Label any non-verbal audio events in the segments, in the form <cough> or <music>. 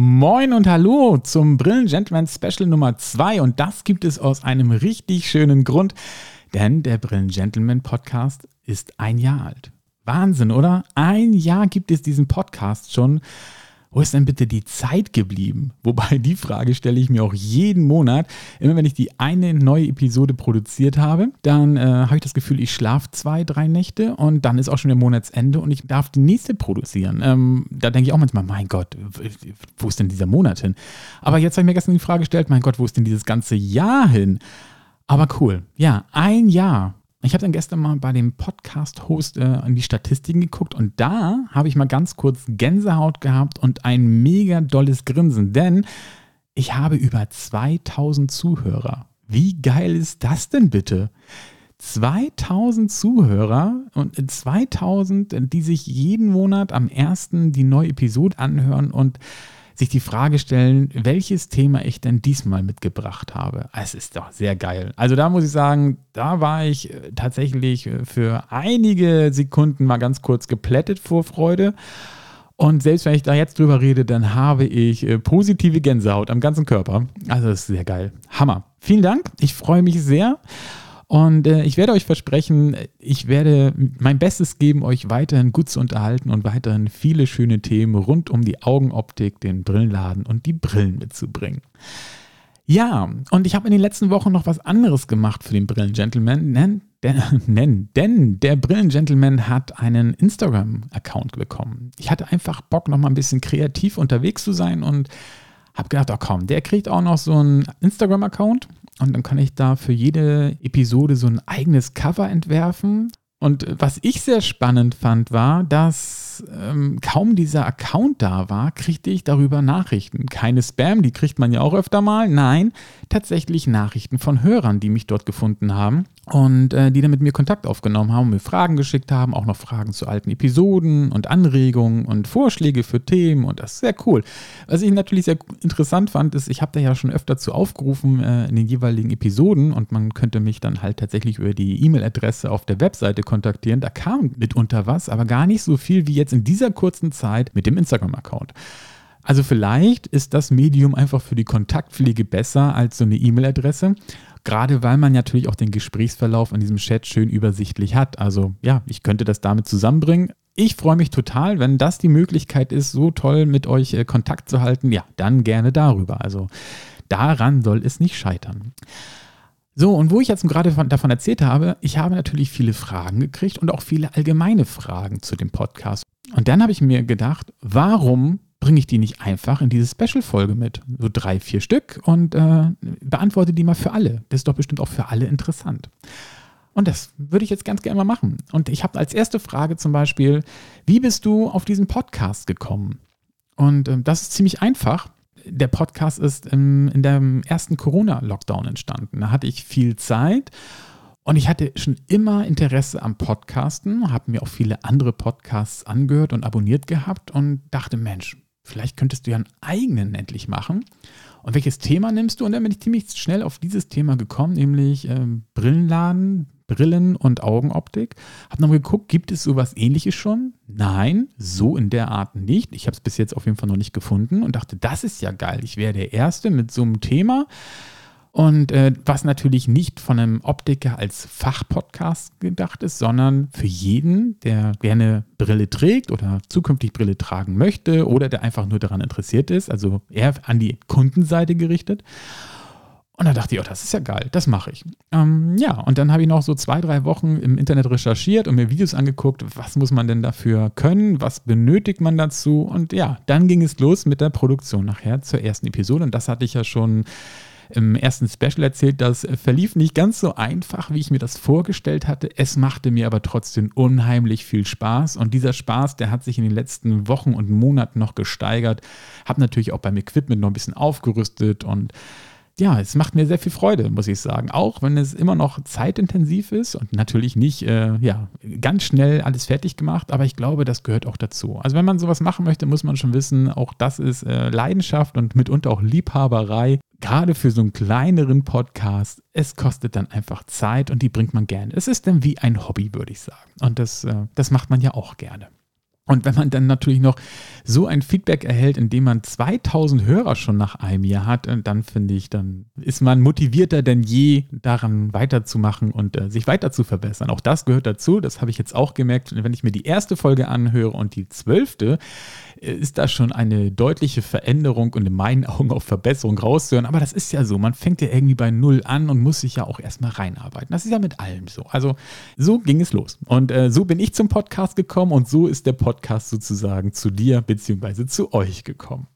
Moin und hallo zum Brillen Gentleman Special Nummer 2 und das gibt es aus einem richtig schönen Grund, denn der Brillen Gentleman Podcast ist ein Jahr alt. Wahnsinn, oder? Ein Jahr gibt es diesen Podcast schon. Wo ist denn bitte die Zeit geblieben? Wobei die Frage stelle ich mir auch jeden Monat. Immer wenn ich die eine neue Episode produziert habe, dann äh, habe ich das Gefühl, ich schlafe zwei, drei Nächte und dann ist auch schon der Monatsende und ich darf die nächste produzieren. Ähm, da denke ich auch manchmal, mein Gott, wo ist denn dieser Monat hin? Aber jetzt habe ich mir gestern die Frage gestellt, mein Gott, wo ist denn dieses ganze Jahr hin? Aber cool. Ja, ein Jahr. Ich habe dann gestern mal bei dem Podcast-Host äh, in die Statistiken geguckt und da habe ich mal ganz kurz Gänsehaut gehabt und ein mega dolles Grinsen, denn ich habe über 2000 Zuhörer. Wie geil ist das denn bitte? 2000 Zuhörer und 2000, die sich jeden Monat am ersten die neue Episode anhören und sich die Frage stellen, welches Thema ich denn diesmal mitgebracht habe. Es ist doch sehr geil. Also da muss ich sagen, da war ich äh, tatsächlich äh, für einige Sekunden mal ganz kurz geplättet vor Freude. Und selbst wenn ich da jetzt drüber rede, dann habe ich äh, positive Gänsehaut am ganzen Körper. Also das ist sehr geil. Hammer. Vielen Dank. Ich freue mich sehr. Und äh, ich werde euch versprechen, ich werde mein Bestes geben, euch weiterhin gut zu unterhalten und weiterhin viele schöne Themen rund um die Augenoptik, den Brillenladen und die Brillen mitzubringen. Ja, und ich habe in den letzten Wochen noch was anderes gemacht für den Brillengentleman, denn, denn, <laughs> denn der Brillengentleman hat einen Instagram-Account bekommen. Ich hatte einfach Bock, noch mal ein bisschen kreativ unterwegs zu sein und habe gedacht, oh komm, der kriegt auch noch so einen Instagram-Account und dann kann ich da für jede Episode so ein eigenes Cover entwerfen. Und was ich sehr spannend fand, war, dass ähm, kaum dieser Account da war, kriegte ich darüber Nachrichten. Keine Spam, die kriegt man ja auch öfter mal. Nein, tatsächlich Nachrichten von Hörern, die mich dort gefunden haben und äh, die dann mit mir Kontakt aufgenommen haben, mir Fragen geschickt haben, auch noch Fragen zu alten Episoden und Anregungen und Vorschläge für Themen und das ist sehr cool. Was ich natürlich sehr interessant fand, ist, ich habe da ja schon öfter zu aufgerufen äh, in den jeweiligen Episoden und man könnte mich dann halt tatsächlich über die E-Mail-Adresse auf der Webseite kontaktieren. Da kam mitunter was, aber gar nicht so viel wie jetzt in dieser kurzen Zeit mit dem Instagram-Account. Also vielleicht ist das Medium einfach für die Kontaktpflege besser als so eine E-Mail-Adresse. Gerade weil man natürlich auch den Gesprächsverlauf in diesem Chat schön übersichtlich hat. Also ja, ich könnte das damit zusammenbringen. Ich freue mich total, wenn das die Möglichkeit ist, so toll mit euch äh, Kontakt zu halten. Ja, dann gerne darüber. Also daran soll es nicht scheitern. So, und wo ich jetzt gerade von, davon erzählt habe, ich habe natürlich viele Fragen gekriegt und auch viele allgemeine Fragen zu dem Podcast. Und dann habe ich mir gedacht, warum bringe ich die nicht einfach in diese Special-Folge mit. So drei, vier Stück und äh, beantworte die mal für alle. Das ist doch bestimmt auch für alle interessant. Und das würde ich jetzt ganz gerne mal machen. Und ich habe als erste Frage zum Beispiel, wie bist du auf diesen Podcast gekommen? Und äh, das ist ziemlich einfach. Der Podcast ist im, in dem ersten Corona-Lockdown entstanden. Da hatte ich viel Zeit und ich hatte schon immer Interesse am Podcasten, habe mir auch viele andere Podcasts angehört und abonniert gehabt und dachte, Mensch, vielleicht könntest du ja einen eigenen endlich machen. Und welches Thema nimmst du? Und dann bin ich ziemlich schnell auf dieses Thema gekommen, nämlich ähm, Brillenladen, Brillen und Augenoptik. Hab noch geguckt, gibt es sowas ähnliches schon? Nein, so in der Art nicht. Ich habe es bis jetzt auf jeden Fall noch nicht gefunden und dachte, das ist ja geil. Ich wäre der Erste mit so einem Thema. Und äh, was natürlich nicht von einem Optiker als Fachpodcast gedacht ist, sondern für jeden, der gerne Brille trägt oder zukünftig Brille tragen möchte oder der einfach nur daran interessiert ist, also eher an die Kundenseite gerichtet. Und da dachte ich, oh, das ist ja geil, das mache ich. Ähm, ja, und dann habe ich noch so zwei, drei Wochen im Internet recherchiert und mir Videos angeguckt, was muss man denn dafür können, was benötigt man dazu. Und ja, dann ging es los mit der Produktion nachher zur ersten Episode. Und das hatte ich ja schon im ersten Special erzählt, das verlief nicht ganz so einfach, wie ich mir das vorgestellt hatte. Es machte mir aber trotzdem unheimlich viel Spaß und dieser Spaß, der hat sich in den letzten Wochen und Monaten noch gesteigert. Habe natürlich auch beim Equipment noch ein bisschen aufgerüstet und ja, es macht mir sehr viel Freude, muss ich sagen. Auch wenn es immer noch zeitintensiv ist und natürlich nicht äh, ja, ganz schnell alles fertig gemacht, aber ich glaube, das gehört auch dazu. Also wenn man sowas machen möchte, muss man schon wissen, auch das ist äh, Leidenschaft und mitunter auch Liebhaberei gerade für so einen kleineren Podcast, es kostet dann einfach Zeit und die bringt man gerne. Es ist dann wie ein Hobby, würde ich sagen. Und das, äh, das macht man ja auch gerne. Und wenn man dann natürlich noch so ein Feedback erhält, indem man 2000 Hörer schon nach einem Jahr hat, äh, dann finde ich, dann ist man motivierter denn je, daran weiterzumachen und äh, sich weiter zu verbessern. Auch das gehört dazu. Das habe ich jetzt auch gemerkt, wenn ich mir die erste Folge anhöre und die zwölfte, äh, ist da schon eine deutliche Veränderung und in meinen Augen auch Verbesserung rauszuhören. Aber das ist ja so. Man fängt ja irgendwie bei Null an und muss sich ja auch erstmal reinarbeiten. Das ist ja mit allem so. Also so ging es los. Und äh, so bin ich zum Podcast gekommen und so ist der Podcast sozusagen zu dir bzw. zu euch gekommen.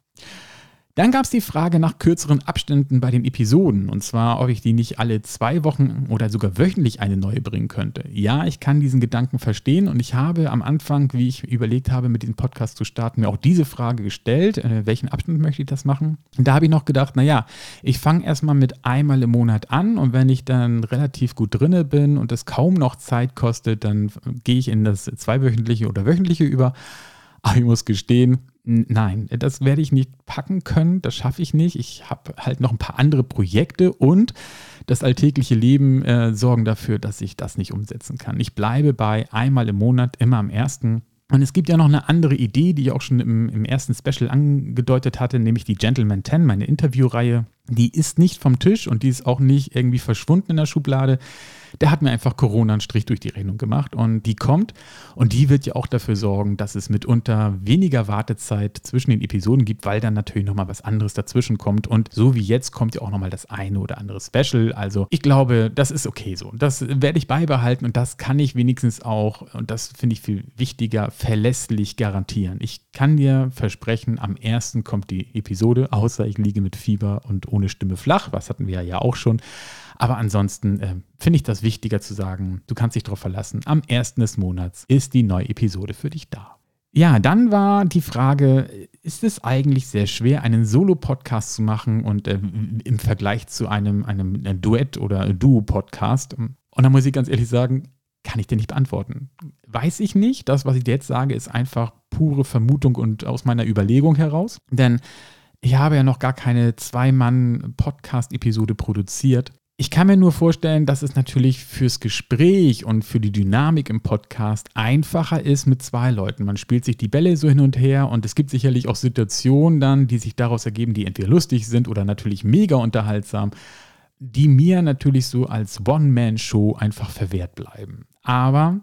Dann gab es die Frage nach kürzeren Abständen bei den Episoden. Und zwar, ob ich die nicht alle zwei Wochen oder sogar wöchentlich eine neue bringen könnte. Ja, ich kann diesen Gedanken verstehen und ich habe am Anfang, wie ich überlegt habe, mit diesem Podcast zu starten, mir auch diese Frage gestellt, äh, welchen Abstand möchte ich das machen? Und da habe ich noch gedacht, naja, ich fange erstmal mit einmal im Monat an und wenn ich dann relativ gut drinne bin und es kaum noch Zeit kostet, dann gehe ich in das zweiwöchentliche oder wöchentliche über. <laughs> Aber ich muss gestehen, nein, das werde ich nicht packen können, das schaffe ich nicht. Ich habe halt noch ein paar andere Projekte und das alltägliche Leben äh, sorgen dafür, dass ich das nicht umsetzen kann. Ich bleibe bei einmal im Monat, immer am ersten. Und es gibt ja noch eine andere Idee, die ich auch schon im, im ersten Special angedeutet hatte, nämlich die Gentleman 10, meine Interviewreihe. Die ist nicht vom Tisch und die ist auch nicht irgendwie verschwunden in der Schublade der hat mir einfach Corona einen Strich durch die Rechnung gemacht und die kommt und die wird ja auch dafür sorgen, dass es mitunter weniger Wartezeit zwischen den Episoden gibt, weil dann natürlich nochmal was anderes dazwischen kommt und so wie jetzt kommt ja auch nochmal das eine oder andere Special. Also ich glaube, das ist okay so. Das werde ich beibehalten und das kann ich wenigstens auch, und das finde ich viel wichtiger, verlässlich garantieren. Ich kann dir versprechen, am ersten kommt die Episode, außer ich liege mit Fieber und ohne Stimme flach, was hatten wir ja auch schon. Aber ansonsten äh, finde ich das wichtiger zu sagen, du kannst dich darauf verlassen, am 1. des Monats ist die neue Episode für dich da. Ja, dann war die Frage, ist es eigentlich sehr schwer, einen Solo-Podcast zu machen und äh, im Vergleich zu einem, einem Duett- oder Duo-Podcast? Und da muss ich ganz ehrlich sagen, kann ich dir nicht beantworten. Weiß ich nicht. Das, was ich dir jetzt sage, ist einfach pure Vermutung und aus meiner Überlegung heraus. Denn ich habe ja noch gar keine Zwei-Mann-Podcast-Episode produziert. Ich kann mir nur vorstellen, dass es natürlich fürs Gespräch und für die Dynamik im Podcast einfacher ist mit zwei Leuten. Man spielt sich die Bälle so hin und her und es gibt sicherlich auch Situationen dann, die sich daraus ergeben, die entweder lustig sind oder natürlich mega unterhaltsam, die mir natürlich so als One-Man-Show einfach verwehrt bleiben. Aber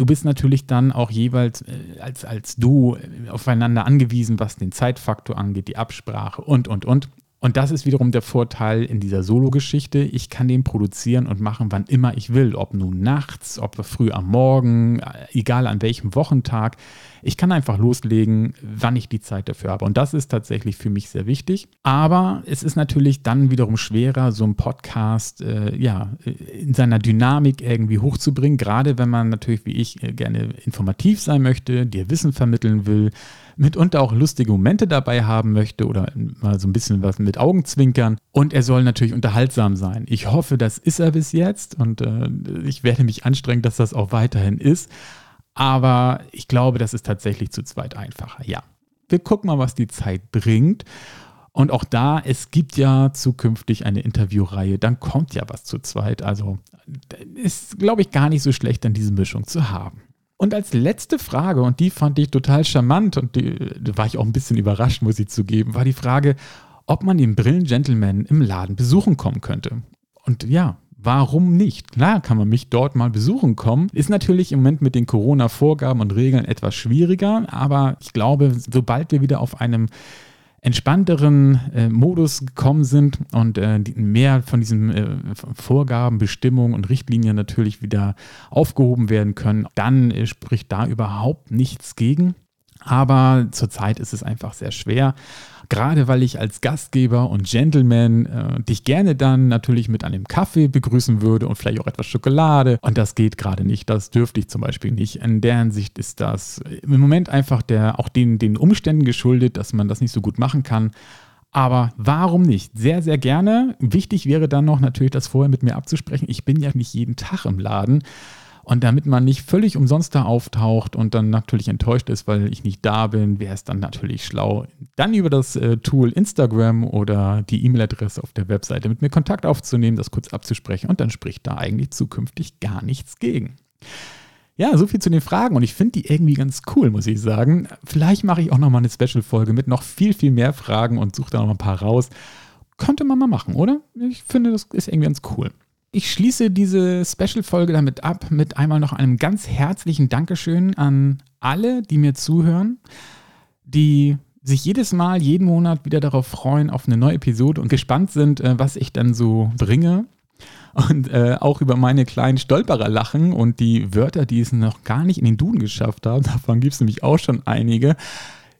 du bist natürlich dann auch jeweils äh, als, als du aufeinander angewiesen, was den Zeitfaktor angeht, die Absprache und, und, und. Und das ist wiederum der Vorteil in dieser Solo-Geschichte. Ich kann den produzieren und machen, wann immer ich will. Ob nun nachts, ob früh am Morgen, egal an welchem Wochentag. Ich kann einfach loslegen, wann ich die Zeit dafür habe. Und das ist tatsächlich für mich sehr wichtig. Aber es ist natürlich dann wiederum schwerer, so einen Podcast äh, ja, in seiner Dynamik irgendwie hochzubringen. Gerade wenn man natürlich, wie ich, äh, gerne informativ sein möchte, dir Wissen vermitteln will mitunter auch lustige Momente dabei haben möchte oder mal so ein bisschen was mit Augenzwinkern. Und er soll natürlich unterhaltsam sein. Ich hoffe, das ist er bis jetzt und äh, ich werde mich anstrengen, dass das auch weiterhin ist. Aber ich glaube, das ist tatsächlich zu zweit einfacher. Ja, wir gucken mal, was die Zeit bringt. Und auch da, es gibt ja zukünftig eine Interviewreihe, dann kommt ja was zu zweit. Also ist, glaube ich, gar nicht so schlecht, dann diese Mischung zu haben. Und als letzte Frage, und die fand ich total charmant und die, da war ich auch ein bisschen überrascht, muss ich zugeben, war die Frage, ob man den Brillen-Gentleman im Laden besuchen kommen könnte. Und ja, warum nicht? Klar kann man mich dort mal besuchen kommen. Ist natürlich im Moment mit den Corona-Vorgaben und Regeln etwas schwieriger, aber ich glaube, sobald wir wieder auf einem entspannteren äh, Modus gekommen sind und äh, mehr von diesen äh, Vorgaben, Bestimmungen und Richtlinien natürlich wieder aufgehoben werden können, dann äh, spricht da überhaupt nichts gegen. Aber zurzeit ist es einfach sehr schwer. Gerade weil ich als Gastgeber und Gentleman äh, dich gerne dann natürlich mit einem Kaffee begrüßen würde und vielleicht auch etwas Schokolade. Und das geht gerade nicht. Das dürfte ich zum Beispiel nicht. In der Hinsicht ist das im Moment einfach der, auch den, den Umständen geschuldet, dass man das nicht so gut machen kann. Aber warum nicht? Sehr, sehr gerne. Wichtig wäre dann noch natürlich, das vorher mit mir abzusprechen. Ich bin ja nicht jeden Tag im Laden. Und damit man nicht völlig umsonst da auftaucht und dann natürlich enttäuscht ist, weil ich nicht da bin, wäre es dann natürlich schlau, dann über das äh, Tool Instagram oder die E-Mail-Adresse auf der Webseite mit mir Kontakt aufzunehmen, das kurz abzusprechen und dann spricht da eigentlich zukünftig gar nichts gegen. Ja, so viel zu den Fragen und ich finde die irgendwie ganz cool, muss ich sagen. Vielleicht mache ich auch nochmal eine Special-Folge mit noch viel, viel mehr Fragen und suche da noch ein paar raus. Könnte man mal machen, oder? Ich finde, das ist irgendwie ganz cool. Ich schließe diese Special-Folge damit ab mit einmal noch einem ganz herzlichen Dankeschön an alle, die mir zuhören, die sich jedes Mal, jeden Monat wieder darauf freuen, auf eine neue Episode und gespannt sind, äh, was ich dann so bringe. Und äh, auch über meine kleinen Stolperer lachen und die Wörter, die es noch gar nicht in den Duden geschafft haben. <laughs> Davon gibt es nämlich auch schon einige.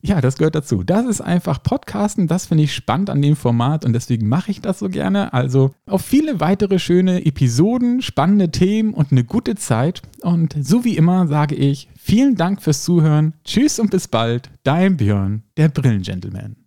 Ja, das gehört dazu. Das ist einfach Podcasten. Das finde ich spannend an dem Format und deswegen mache ich das so gerne. Also auf viele weitere schöne Episoden, spannende Themen und eine gute Zeit. Und so wie immer sage ich vielen Dank fürs Zuhören. Tschüss und bis bald. Dein Björn, der Brillengentleman.